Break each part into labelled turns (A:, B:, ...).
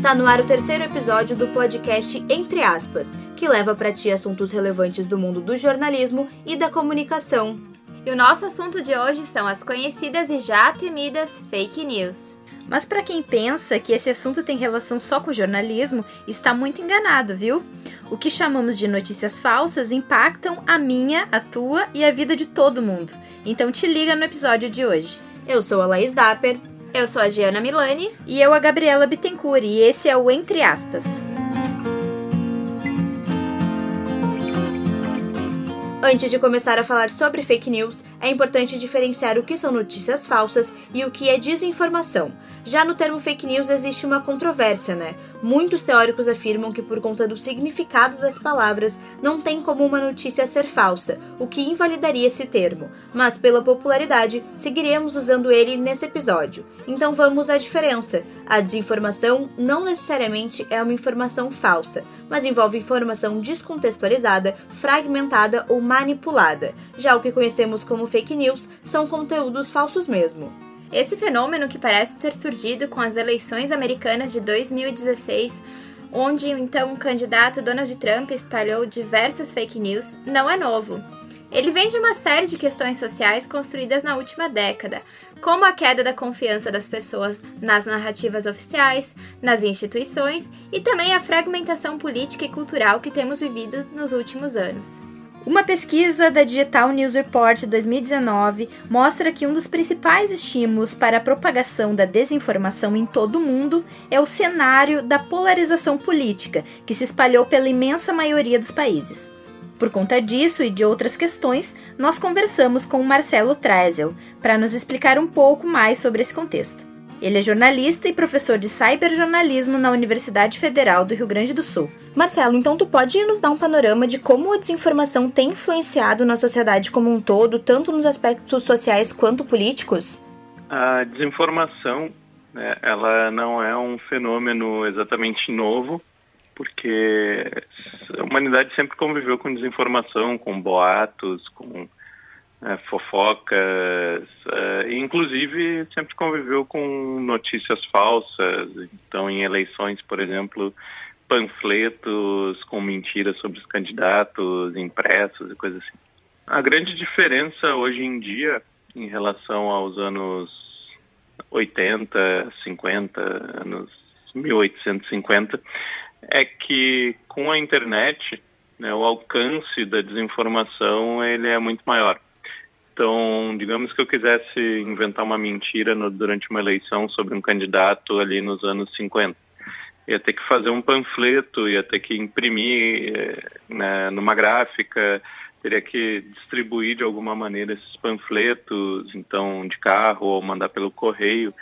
A: Está no ar o terceiro episódio do podcast Entre Aspas, que leva para ti assuntos relevantes do mundo do jornalismo e da comunicação.
B: E o nosso assunto de hoje são as conhecidas e já temidas fake news.
C: Mas para quem pensa que esse assunto tem relação só com jornalismo, está muito enganado, viu? O que chamamos de notícias falsas impactam a minha, a tua e a vida de todo mundo. Então te liga no episódio de hoje.
A: Eu sou a Laís Dapper.
B: Eu sou a Giana Milani.
C: E eu a Gabriela Bittencourt, e esse é o Entre Aspas.
A: Antes de começar a falar sobre fake news, é importante diferenciar o que são notícias falsas e o que é desinformação. Já no termo fake news existe uma controvérsia, né? Muitos teóricos afirmam que, por conta do significado das palavras, não tem como uma notícia ser falsa, o que invalidaria esse termo. Mas, pela popularidade, seguiremos usando ele nesse episódio. Então vamos à diferença. A desinformação não necessariamente é uma informação falsa, mas envolve informação descontextualizada, fragmentada ou manipulada. Já o que conhecemos como fake news são conteúdos falsos mesmo.
B: Esse fenômeno, que parece ter surgido com as eleições americanas de 2016, onde então o candidato Donald Trump espalhou diversas fake news, não é novo. Ele vem de uma série de questões sociais construídas na última década, como a queda da confiança das pessoas nas narrativas oficiais, nas instituições e também a fragmentação política e cultural que temos vivido nos últimos anos.
C: Uma pesquisa da Digital News Report 2019 mostra que um dos principais estímulos para a propagação da desinformação em todo o mundo é o cenário da polarização política, que se espalhou pela imensa maioria dos países. Por conta disso e de outras questões, nós conversamos com o Marcelo Trezel para nos explicar um pouco mais sobre esse contexto. Ele é jornalista e professor de cyberjornalismo na Universidade Federal do Rio Grande do Sul.
A: Marcelo, então tu pode nos dar um panorama de como a desinformação tem influenciado na sociedade como um todo, tanto nos aspectos sociais quanto políticos?
D: A desinformação, né, ela não é um fenômeno exatamente novo, porque a humanidade sempre conviveu com desinformação, com boatos, com fofocas, é, inclusive sempre conviveu com notícias falsas. Então, em eleições, por exemplo, panfletos com mentiras sobre os candidatos, impressos e coisas assim. A grande diferença hoje em dia, em relação aos anos 80, 50, anos 1850, é que com a internet, né, o alcance da desinformação ele é muito maior. Então, digamos que eu quisesse inventar uma mentira no, durante uma eleição sobre um candidato ali nos anos 50. Ia ter que fazer um panfleto, ia ter que imprimir eh, né, numa gráfica, teria que distribuir de alguma maneira esses panfletos, então de carro ou mandar pelo correio.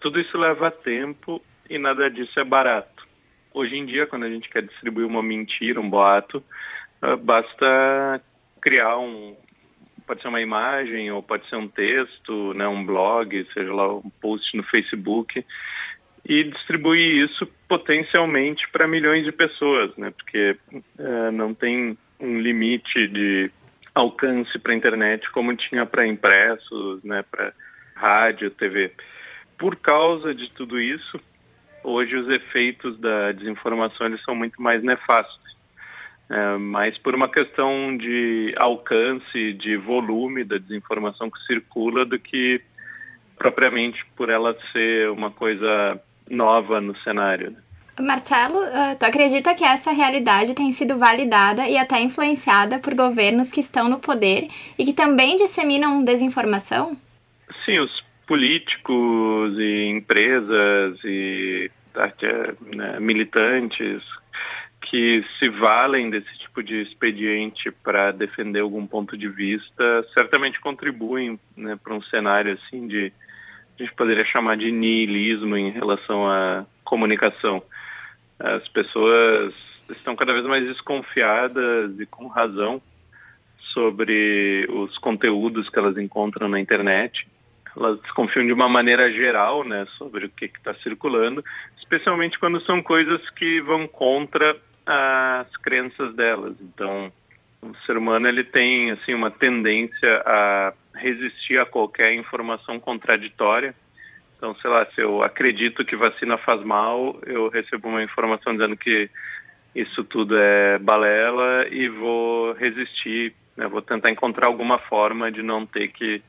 D: Tudo isso leva tempo e nada disso é barato. Hoje em dia, quando a gente quer distribuir uma mentira, um boato, ah, basta criar um, pode ser uma imagem ou pode ser um texto, né, um blog, seja lá um post no Facebook e distribuir isso potencialmente para milhões de pessoas, né, porque é, não tem um limite de alcance para a internet como tinha para impressos, né, para rádio, TV. Por causa de tudo isso, hoje os efeitos da desinformação eles são muito mais nefastos é, mas por uma questão de alcance, de volume da desinformação que circula, do que propriamente por ela ser uma coisa nova no cenário. Né?
B: Marcelo, uh, tu acredita que essa realidade tem sido validada e até influenciada por governos que estão no poder e que também disseminam desinformação?
D: Sim, os políticos e empresas e né, militantes que se valem desse tipo de expediente para defender algum ponto de vista certamente contribuem né, para um cenário assim de a gente poderia chamar de niilismo em relação à comunicação. As pessoas estão cada vez mais desconfiadas e com razão sobre os conteúdos que elas encontram na internet. Elas desconfiam de uma maneira geral, né, sobre o que está circulando, especialmente quando são coisas que vão contra as crenças delas. Então, o ser humano ele tem assim uma tendência a resistir a qualquer informação contraditória. Então, sei lá, se eu acredito que vacina faz mal, eu recebo uma informação dizendo que isso tudo é balela e vou resistir, né? vou tentar encontrar alguma forma de não ter que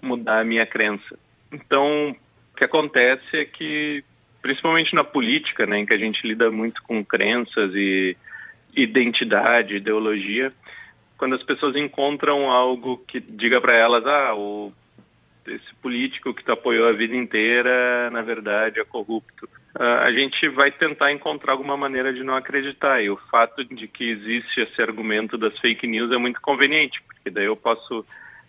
D: mudar a minha crença. Então, o que acontece é que, principalmente na política, né, em que a gente lida muito com crenças e identidade, ideologia, quando as pessoas encontram algo que diga para elas, ah, o esse político que tu apoiou a vida inteira, na verdade, é corrupto. Uh, a gente vai tentar encontrar alguma maneira de não acreditar. E o fato de que existe esse argumento das fake news é muito conveniente, porque daí eu posso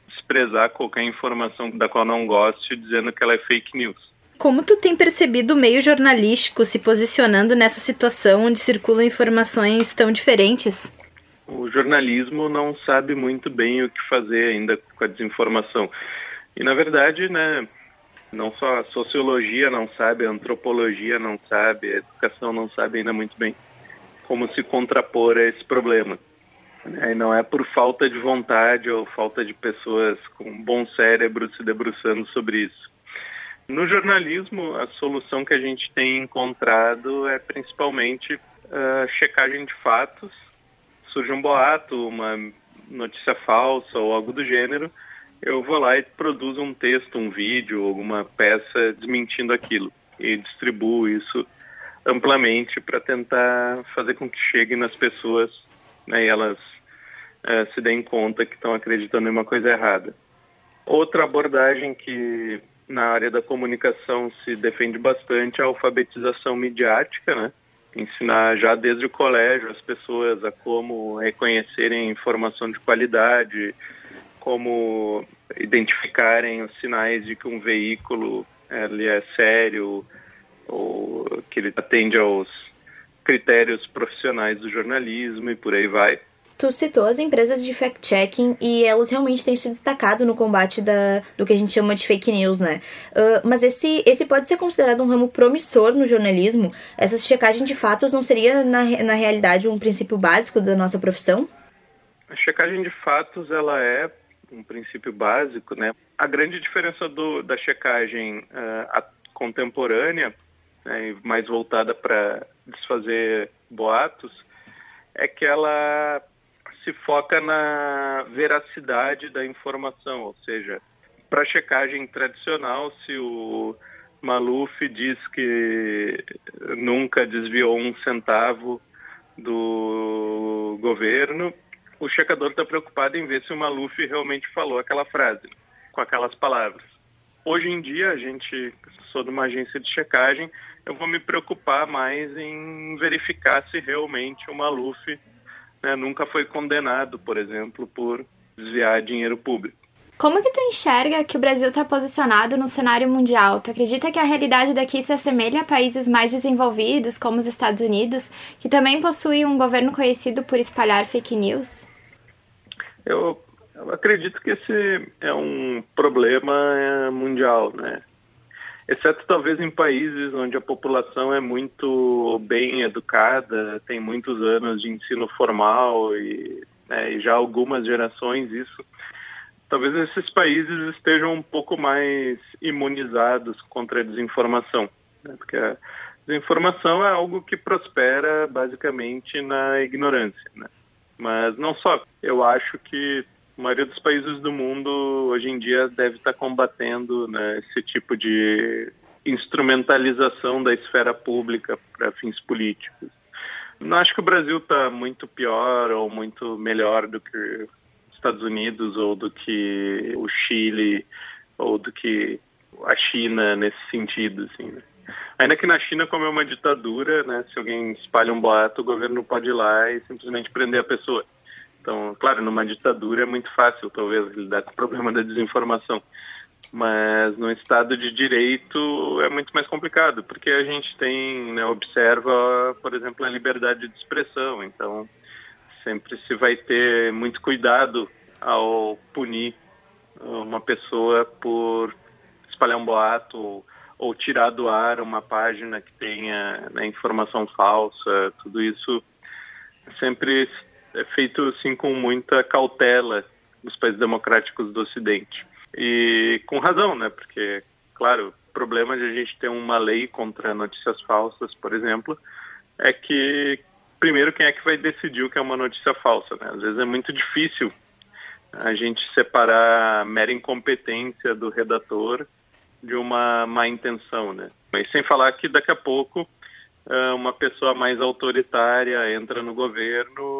D: desprezar qualquer informação da qual não goste, dizendo que ela é fake news.
C: Como tu tem percebido o meio jornalístico se posicionando nessa situação onde circulam informações tão diferentes?
D: O jornalismo não sabe muito bem o que fazer ainda com a desinformação. E na verdade, né, não só a sociologia não sabe, a antropologia não sabe, a educação não sabe ainda muito bem como se contrapor a esse problema. E não é por falta de vontade ou falta de pessoas com bom cérebro se debruçando sobre isso. No jornalismo, a solução que a gente tem encontrado é principalmente a checagem de fatos. Surge um boato, uma notícia falsa ou algo do gênero, eu vou lá e produzo um texto, um vídeo, alguma peça desmentindo aquilo e distribuo isso amplamente para tentar fazer com que chegue nas pessoas né, e elas é, se deem conta que estão acreditando em uma coisa errada. Outra abordagem que na área da comunicação se defende bastante a alfabetização midiática, né? Ensinar já desde o colégio as pessoas a como reconhecerem informação de qualidade, como identificarem os sinais de que um veículo ele é sério ou que ele atende aos critérios profissionais do jornalismo e por aí vai.
A: Tu citou as empresas de fact-checking e elas realmente têm se destacado no combate da, do que a gente chama de fake news, né? Uh, mas esse, esse pode ser considerado um ramo promissor no jornalismo? Essa checagem de fatos não seria, na, na realidade, um princípio básico da nossa profissão?
D: A checagem de fatos, ela é um princípio básico, né? A grande diferença do, da checagem uh, contemporânea, né, mais voltada para desfazer boatos, é que ela se foca na veracidade da informação, ou seja, para checagem tradicional, se o Maluf diz que nunca desviou um centavo do governo, o checador está preocupado em ver se o Maluf realmente falou aquela frase, com aquelas palavras. Hoje em dia, a gente, sou de uma agência de checagem, eu vou me preocupar mais em verificar se realmente o Maluf né, nunca foi condenado, por exemplo, por desviar dinheiro público.
B: Como que tu enxerga que o Brasil está posicionado no cenário mundial? Tu acredita que a realidade daqui se assemelha a países mais desenvolvidos, como os Estados Unidos, que também possuem um governo conhecido por espalhar fake news?
D: Eu, eu acredito que esse é um problema é, mundial, né? Exceto talvez em países onde a população é muito bem educada, tem muitos anos de ensino formal e, né, e já algumas gerações isso talvez esses países estejam um pouco mais imunizados contra a desinformação, né? porque a desinformação é algo que prospera basicamente na ignorância, né? Mas não só. Eu acho que a maioria dos países do mundo hoje em dia deve estar combatendo né, esse tipo de instrumentalização da esfera pública para fins políticos. Não acho que o Brasil está muito pior ou muito melhor do que Estados Unidos ou do que o Chile ou do que a China nesse sentido, assim. Né? Ainda que na China, como é uma ditadura, né, se alguém espalha um boato, o governo pode ir lá e simplesmente prender a pessoa. Então, claro, numa ditadura é muito fácil, talvez, lidar com o problema da desinformação. Mas no Estado de Direito é muito mais complicado, porque a gente tem, né, observa, por exemplo, a liberdade de expressão. Então, sempre se vai ter muito cuidado ao punir uma pessoa por espalhar um boato ou, ou tirar do ar uma página que tenha né, informação falsa. Tudo isso sempre é feito assim com muita cautela nos países democráticos do Ocidente. E com razão, né? Porque, claro, problema de a gente ter uma lei contra notícias falsas, por exemplo, é que primeiro quem é que vai decidir o que é uma notícia falsa, né? Às vezes é muito difícil a gente separar a mera incompetência do redator de uma má intenção, né? Mas sem falar que daqui a pouco uma pessoa mais autoritária entra no governo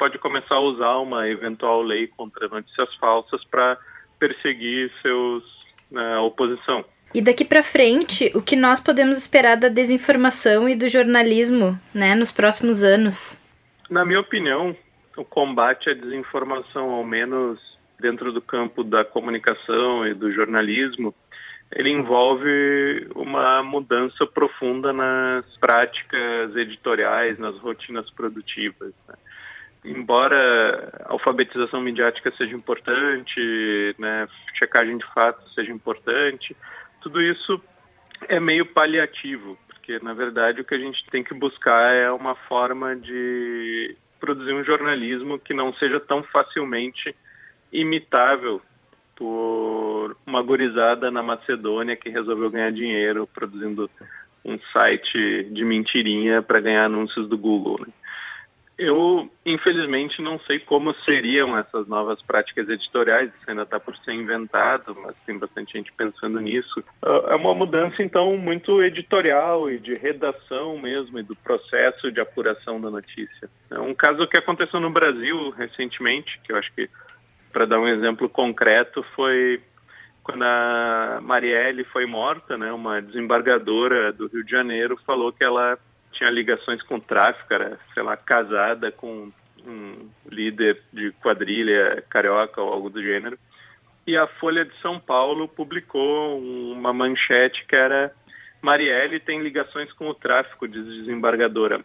D: pode começar a usar uma eventual lei contra notícias falsas para perseguir seus né, oposição.
C: E daqui para frente, o que nós podemos esperar da desinformação e do jornalismo, né, nos próximos anos?
D: Na minha opinião, o combate à desinformação, ao menos dentro do campo da comunicação e do jornalismo, ele envolve uma mudança profunda nas práticas editoriais, nas rotinas produtivas. Né? Embora alfabetização midiática seja importante, né, checagem de fatos seja importante, tudo isso é meio paliativo, porque na verdade o que a gente tem que buscar é uma forma de produzir um jornalismo que não seja tão facilmente imitável por uma gorizada na Macedônia que resolveu ganhar dinheiro produzindo um site de mentirinha para ganhar anúncios do Google. Né? Eu, infelizmente, não sei como seriam essas novas práticas editoriais, isso ainda está por ser inventado, mas tem bastante gente pensando nisso. É uma mudança, então, muito editorial e de redação mesmo, e do processo de apuração da notícia. É um caso que aconteceu no Brasil recentemente, que eu acho que, para dar um exemplo concreto, foi quando a Marielle foi morta, né, uma desembargadora do Rio de Janeiro falou que ela tinha ligações com tráfico, era, sei lá, casada com um líder de quadrilha carioca ou algo do gênero. E a Folha de São Paulo publicou uma manchete que era Marielle tem ligações com o tráfico, diz desembargadora.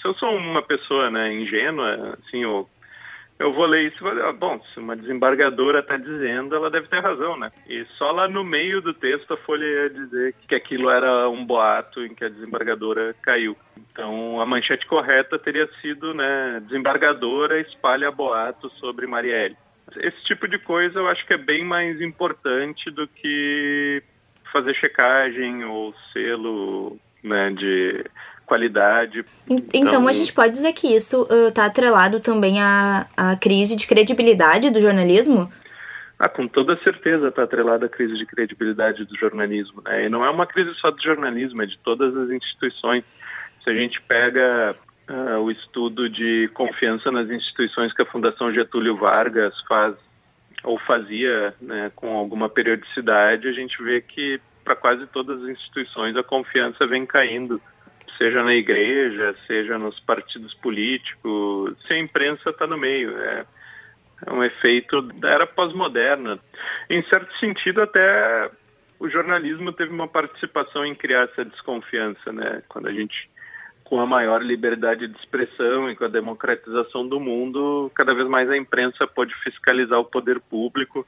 D: Se eu sou uma pessoa né, ingênua, assim, ou eu vou ler isso e vou bom, se uma desembargadora está dizendo, ela deve ter razão, né? E só lá no meio do texto a Folha ia dizer que aquilo era um boato em que a desembargadora caiu. Então a manchete correta teria sido, né, desembargadora espalha boato sobre Marielle. Esse tipo de coisa eu acho que é bem mais importante do que fazer checagem ou selo né, de qualidade.
A: Então, então, a gente pode dizer que isso está uh, atrelado também à, à crise de credibilidade do jornalismo?
D: Ah, com toda certeza está atrelada à crise de credibilidade do jornalismo. Né? E não é uma crise só do jornalismo, é de todas as instituições. Se a gente pega uh, o estudo de confiança nas instituições que a Fundação Getúlio Vargas faz ou fazia né, com alguma periodicidade, a gente vê que para quase todas as instituições a confiança vem caindo seja na igreja, seja nos partidos políticos, se a imprensa está no meio. É, é um efeito da era pós-moderna. Em certo sentido, até o jornalismo teve uma participação em criar essa desconfiança, né? Quando a gente, com a maior liberdade de expressão e com a democratização do mundo, cada vez mais a imprensa pode fiscalizar o poder público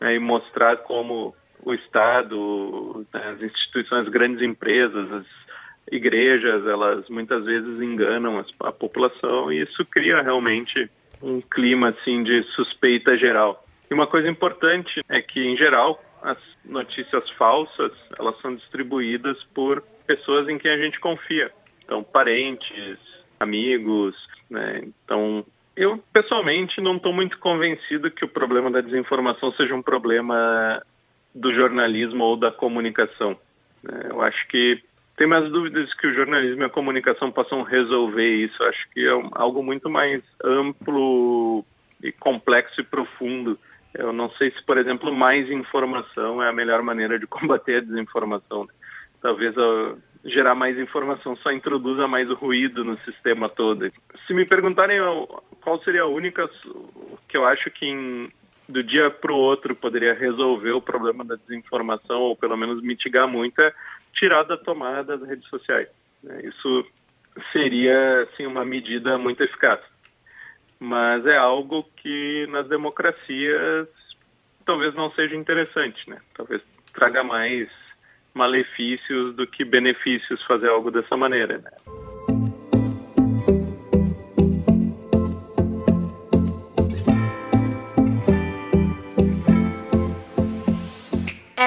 D: né, e mostrar como o Estado, né, as instituições, as grandes empresas, as igrejas, elas muitas vezes enganam a população e isso cria realmente um clima assim de suspeita geral. E uma coisa importante é que em geral as notícias falsas, elas são distribuídas por pessoas em quem a gente confia. Então, parentes, amigos, né? Então, eu pessoalmente não estou muito convencido que o problema da desinformação seja um problema do jornalismo ou da comunicação. Né? Eu acho que tem mais dúvidas que o jornalismo e a comunicação possam resolver isso. Acho que é algo muito mais amplo e complexo e profundo. Eu não sei se, por exemplo, mais informação é a melhor maneira de combater a desinformação. Talvez a, gerar mais informação só introduza mais ruído no sistema todo. Se me perguntarem qual seria a única que eu acho que em, do dia para o outro poderia resolver o problema da desinformação ou pelo menos mitigar muito é tirar da tomada das redes sociais. Né? Isso seria assim, uma medida muito eficaz. Mas é algo que nas democracias talvez não seja interessante, né? Talvez traga mais malefícios do que benefícios fazer algo dessa maneira, né?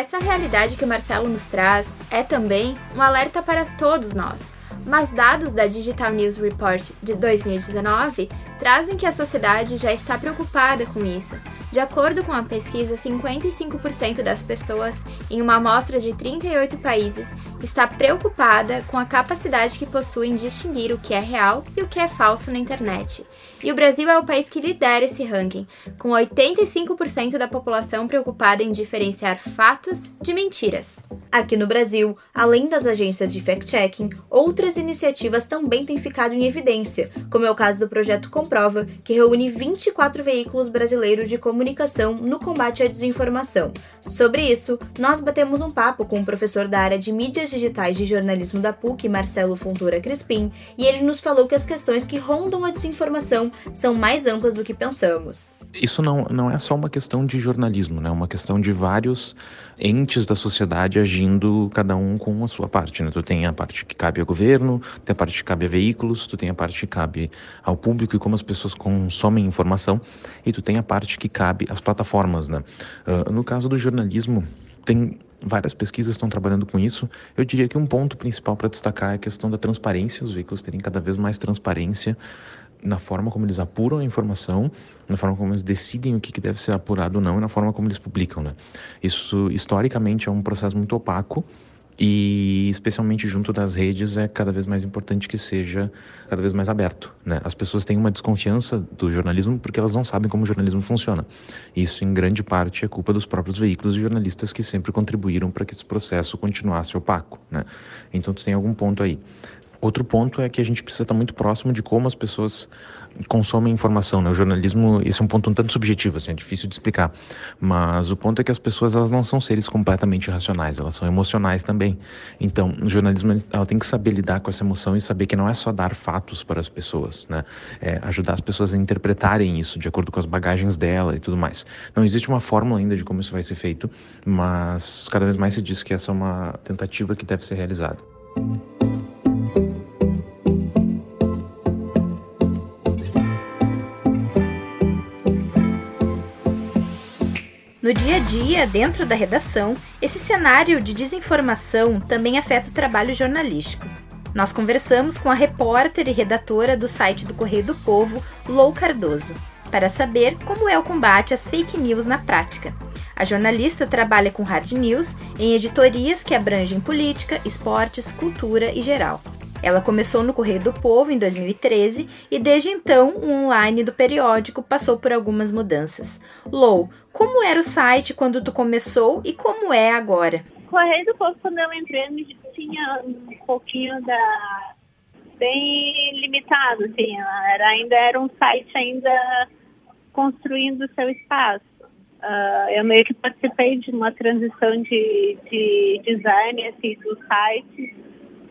B: Essa realidade que o Marcelo nos traz é também um alerta para todos nós. Mas dados da Digital News Report de 2019 trazem que a sociedade já está preocupada com isso. De acordo com a pesquisa, 55% das pessoas em uma amostra de 38 países está preocupada com a capacidade que possuem de distinguir o que é real e o que é falso na internet. E o Brasil é o país que lidera esse ranking, com 85% da população preocupada em diferenciar fatos de mentiras.
A: Aqui no Brasil, além das agências de fact-checking, outras iniciativas também têm ficado em evidência, como é o caso do projeto Comprova, que reúne 24 veículos brasileiros de comunicação no combate à desinformação. Sobre isso, nós batemos um papo com o professor da área de mídias digitais de jornalismo da PUC, Marcelo Fontoura Crispim, e ele nos falou que as questões que rondam a desinformação são mais amplas do que pensamos.
E: Isso não, não é só uma questão de jornalismo, né? é uma questão de vários entes da sociedade agindo, cada um com a sua parte. Né? Tu tem a parte que cabe ao governo, tem a parte que cabe a veículos, tu tem a parte que cabe ao público e como as pessoas consomem informação, e tu tem a parte que cabe às plataformas. Né? Uh, no caso do jornalismo, tem várias pesquisas estão trabalhando com isso. Eu diria que um ponto principal para destacar é a questão da transparência, os veículos terem cada vez mais transparência na forma como eles apuram a informação, na forma como eles decidem o que, deve ser apurado ou não e na forma como eles publicam. Né? Isso, historicamente, é um processo muito opaco e, especialmente junto das redes, é cada vez mais importante que seja cada vez mais aberto. Né? As pessoas têm uma desconfiança do jornalismo porque elas não sabem como o jornalismo funciona. Isso, em grande parte, é culpa dos próprios veículos e jornalistas que sempre contribuíram para que esse processo continuasse opaco. Né? Então, tu tem algum ponto aí. Outro ponto é que a gente precisa estar muito próximo de como as pessoas consomem informação. Né? O jornalismo, esse é um ponto um tanto subjetivo, assim, é difícil de explicar. Mas o ponto é que as pessoas elas não são seres completamente racionais, elas são emocionais também. Então, o jornalismo ela tem que saber lidar com essa emoção e saber que não é só dar fatos para as pessoas, né? É ajudar as pessoas a interpretarem isso de acordo com as bagagens dela e tudo mais. Não existe uma fórmula ainda de como isso vai ser feito, mas cada vez mais se diz que essa é uma tentativa que deve ser realizada.
C: No dia a dia, dentro da redação, esse cenário de desinformação também afeta o trabalho jornalístico. Nós conversamos com a repórter e redatora do site do Correio do Povo, Lou Cardoso, para saber como é o combate às fake news na prática. A jornalista trabalha com hard news em editorias que abrangem política, esportes, cultura e geral. Ela começou no Correio do Povo em 2013 e desde então o online do periódico passou por algumas mudanças. Lou, como era o site quando tu começou e como é agora?
F: Correio do Povo, quando eu entrei, tinha um pouquinho da bem limitado, assim, era, ainda era um site ainda construindo seu espaço. Uh, eu meio que participei de uma transição de, de design assim, do site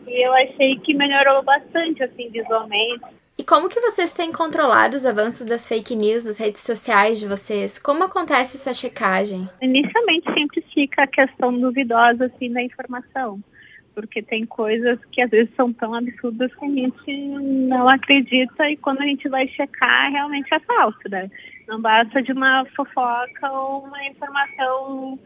F: e eu achei que melhorou bastante, assim, visualmente.
B: E como que vocês têm controlado os avanços das fake news nas redes sociais de vocês? Como acontece essa checagem?
F: Inicialmente sempre fica a questão duvidosa, assim, da informação. Porque tem coisas que às vezes são tão absurdas que a gente não acredita e quando a gente vai checar, realmente é falso, né? Não basta de uma fofoca ou uma informação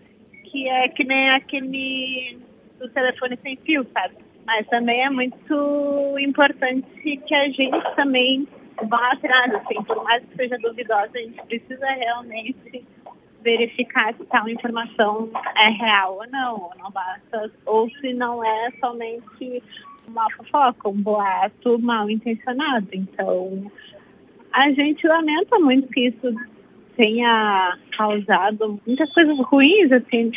F: que é que nem aquele do telefone sem fio, sabe? Mas também é muito importante que a gente também vá atrás, assim, por mais que seja duvidosa, a gente precisa realmente verificar se tal informação é real ou não, ou não basta, ou se não é somente uma fofoca, um boato mal intencionado. Então, a gente lamenta muito que isso tenha causado muitas coisas ruins, assim,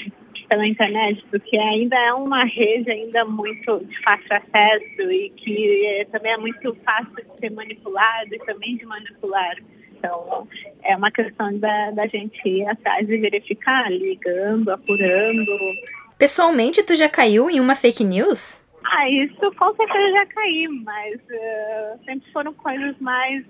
F: pela internet, porque ainda é uma rede ainda muito de fácil acesso e que é, também é muito fácil de ser manipulado e também de manipular. Então, é uma questão da, da gente ir atrás e verificar, ligando, apurando.
C: Pessoalmente, tu já caiu em uma fake news?
F: Ah, isso com certeza já caí, mas uh, sempre foram coisas mais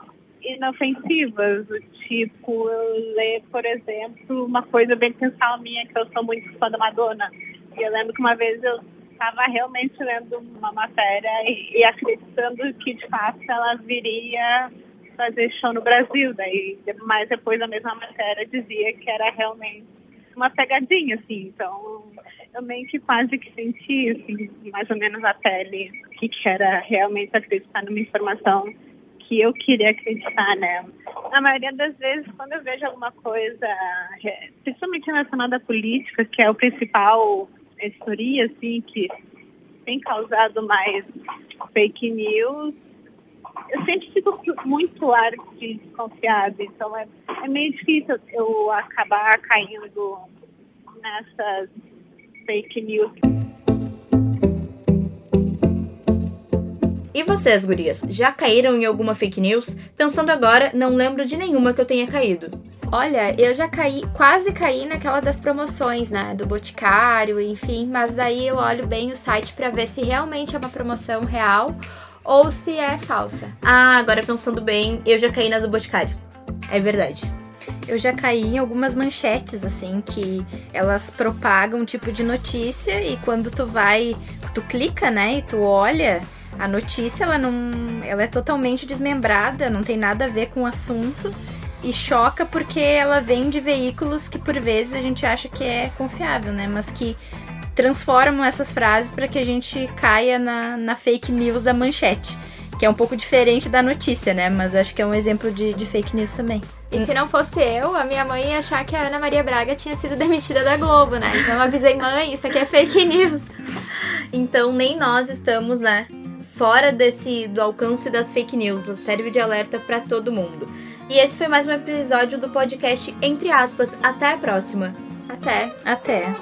F: inofensivas, tipo eu ler, por exemplo, uma coisa bem pensal minha, que eu sou muito fã da Madonna. E eu lembro que uma vez eu estava realmente lendo uma matéria e, e, acreditando que de fato ela viria fazer show no Brasil. Daí, mas depois a mesma matéria dizia que era realmente uma pegadinha, assim. Então, eu meio que quase que senti, assim, mais ou menos a pele, que era realmente acreditar numa informação que eu queria acreditar, né? Na maioria das vezes, quando eu vejo alguma coisa, é, principalmente relacionada à política, que é o principal história, assim, que tem causado mais fake news, eu sempre fico muito ar de desconfiada, então é, é meio difícil eu acabar caindo nessas fake news.
A: E vocês, gurias, já caíram em alguma fake news? Pensando agora, não lembro de nenhuma que eu tenha caído.
B: Olha, eu já caí, quase caí naquela das promoções, né, do Boticário, enfim, mas daí eu olho bem o site para ver se realmente é uma promoção real ou se é falsa.
A: Ah, agora pensando bem, eu já caí na do Boticário. É verdade.
C: Eu já caí em algumas manchetes, assim, que elas propagam um tipo de notícia e quando tu vai, tu clica, né, e tu olha, a notícia, ela não, ela é totalmente desmembrada, não tem nada a ver com o assunto e choca porque ela vem de veículos que por vezes a gente acha que é confiável, né, mas que transformam essas frases para que a gente caia na, na fake news da manchete que é um pouco diferente da notícia, né? Mas acho que é um exemplo de, de fake news também.
B: E se não fosse eu, a minha mãe ia achar que a Ana Maria Braga tinha sido demitida da Globo, né? Então eu avisei, mãe, isso aqui é fake news.
A: Então nem nós estamos, né? Fora desse do alcance das fake news, serve de alerta para todo mundo. E esse foi mais um episódio do podcast Entre aspas. Até a próxima.
B: Até.
C: Até.